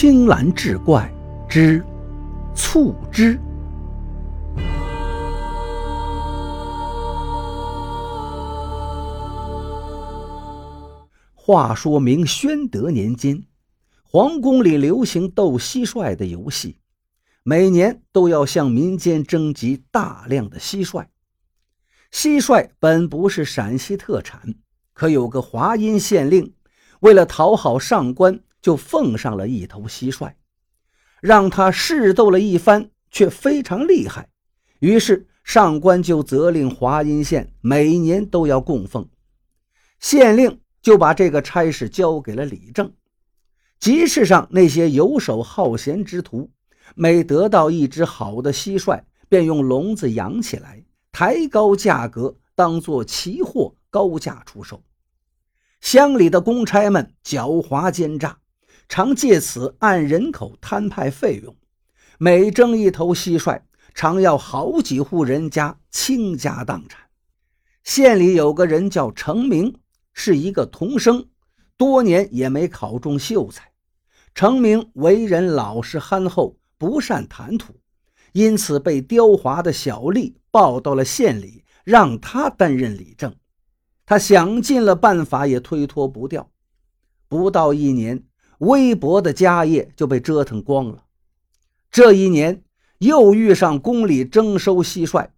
青蓝志怪之促织。话说明宣德年间，皇宫里流行斗蟋蟀的游戏，每年都要向民间征集大量的蟋蟀。蟋蟀本不是陕西特产，可有个华阴县令为了讨好上官。就奉上了一头蟋蟀，让他试斗了一番，却非常厉害。于是上官就责令华阴县每年都要供奉。县令就把这个差事交给了李正。集市上那些游手好闲之徒，每得到一只好的蟋蟀，便用笼子养起来，抬高价格，当做奇货高价出售。乡里的公差们狡猾奸诈。常借此按人口摊派费用，每征一头蟋蟀，常要好几户人家倾家荡产。县里有个人叫程明，是一个童生，多年也没考中秀才。程明为人老实憨厚，不善谈吐，因此被刁滑的小吏报到了县里，让他担任理政。他想尽了办法，也推脱不掉。不到一年。微薄的家业就被折腾光了。这一年又遇上宫里征收蟋蟀，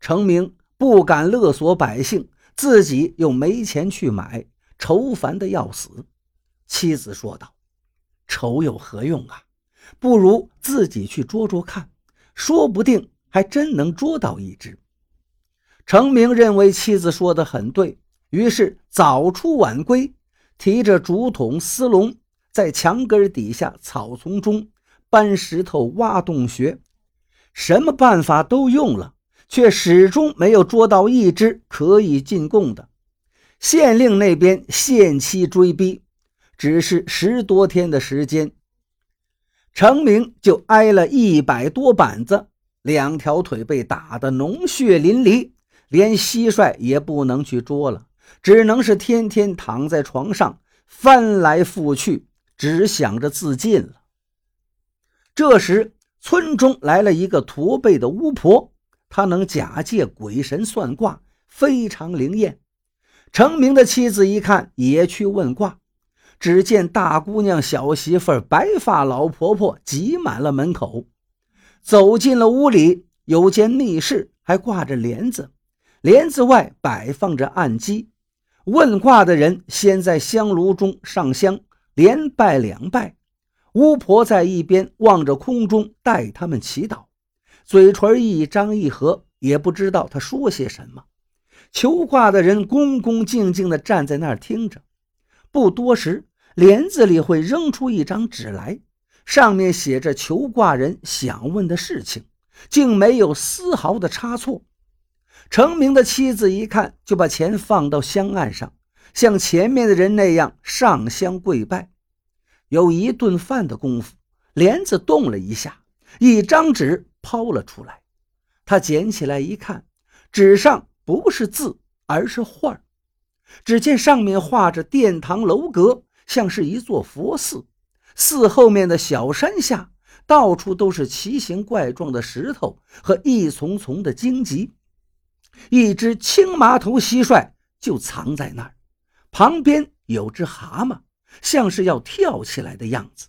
程明不敢勒索百姓，自己又没钱去买，愁烦的要死。妻子说道：“愁有何用啊？不如自己去捉捉看，说不定还真能捉到一只。”程明认为妻子说的很对，于是早出晚归，提着竹筒丝笼。在墙根底下草丛中搬石头挖洞穴，什么办法都用了，却始终没有捉到一只可以进贡的。县令那边限期追逼，只是十多天的时间，程明就挨了一百多板子，两条腿被打得脓血淋漓，连蟋蟀也不能去捉了，只能是天天躺在床上翻来覆去。只想着自尽了。这时，村中来了一个驼背的巫婆，她能假借鬼神算卦，非常灵验。程明的妻子一看，也去问卦。只见大姑娘、小媳妇、白发老婆婆挤满了门口。走进了屋里，有间密室，还挂着帘子，帘子外摆放着案几。问卦的人先在香炉中上香。连拜两拜，巫婆在一边望着空中，带他们祈祷，嘴唇一张一合，也不知道她说些什么。求卦的人恭恭敬敬地站在那儿听着。不多时，帘子里会扔出一张纸来，上面写着求卦人想问的事情，竟没有丝毫的差错。程明的妻子一看，就把钱放到香案上。像前面的人那样上香跪拜，有一顿饭的功夫，帘子动了一下，一张纸抛了出来。他捡起来一看，纸上不是字，而是画只见上面画着殿堂楼阁，像是一座佛寺。寺后面的小山下，到处都是奇形怪状的石头和一丛丛的荆棘。一只青麻头蟋蟀就藏在那儿。旁边有只蛤蟆，像是要跳起来的样子。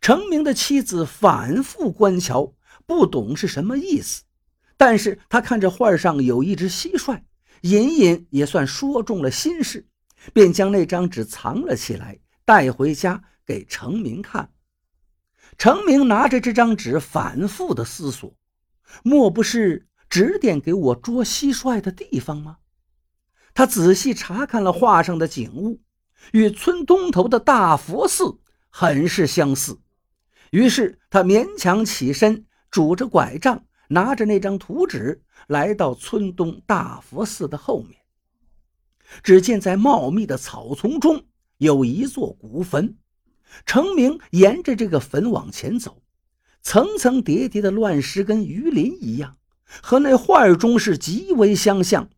程明的妻子反复观瞧，不懂是什么意思，但是他看着画上有一只蟋蟀，隐隐也算说中了心事，便将那张纸藏了起来，带回家给程明看。程明拿着这张纸，反复的思索：莫不是指点给我捉蟋蟀的地方吗？他仔细查看了画上的景物，与村东头的大佛寺很是相似。于是他勉强起身，拄着拐杖，拿着那张图纸，来到村东大佛寺的后面。只见在茂密的草丛中有一座古坟，程明沿着这个坟往前走，层层叠叠的乱石跟鱼鳞一样，和那画中是极为相像。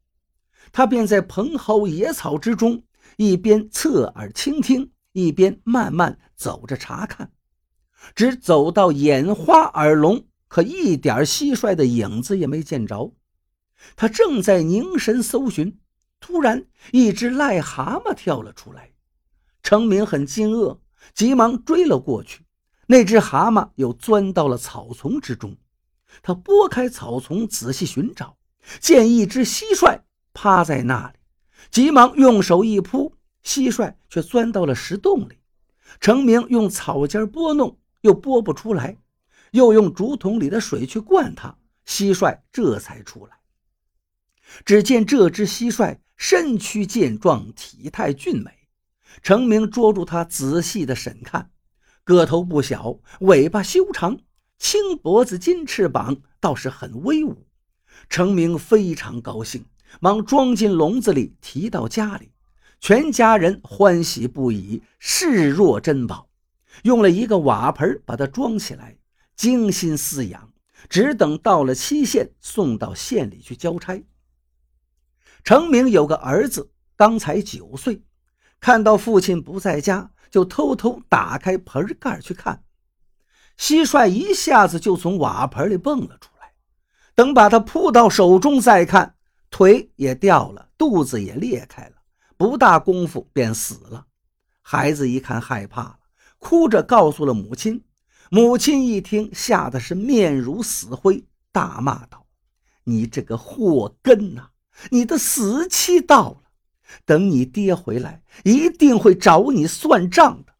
他便在蓬蒿野草之中，一边侧耳倾听，一边慢慢走着查看。只走到眼花耳聋，可一点蟋蟀的影子也没见着。他正在凝神搜寻，突然一只癞蛤蟆跳了出来。程明很惊愕，急忙追了过去。那只蛤蟆又钻到了草丛之中。他拨开草丛，仔细寻找，见一只蟋蟀趴在那里，急忙用手一扑，蟋蟀却钻到了石洞里。程明用草尖拨弄，又拨不出来，又用竹筒里的水去灌它，蟋蟀这才出来。只见这只蟋蟀身躯健壮，体态俊美。程明捉住它，仔细的审看，个头不小，尾巴修长，青脖子金翅膀，倒是很威武。程明非常高兴，忙装进笼子里，提到家里。全家人欢喜不已，视若珍宝。用了一个瓦盆把它装起来，精心饲养，只等到了期限，送到县里去交差。程明有个儿子，刚才九岁，看到父亲不在家，就偷偷打开盆盖去看。蟋蟀一下子就从瓦盆里蹦了出来，等把它扑到手中再看，腿也掉了，肚子也裂开了。不大功夫便死了，孩子一看害怕了，哭着告诉了母亲。母亲一听，吓得是面如死灰，大骂道：“你这个祸根呐！你的死期到了，等你爹回来，一定会找你算账的。”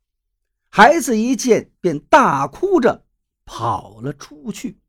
孩子一见，便大哭着跑了出去。